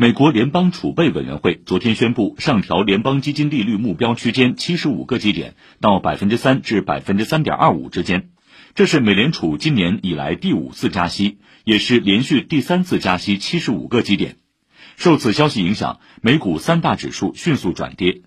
美国联邦储备委员会昨天宣布上调联邦基金利率目标区间七十五个基点到百分之三至百分之三点二五之间这是美联储今年以来第五次加息也是连续第三次加息七十五个基点。受此消息影响美股三大指数迅速转跌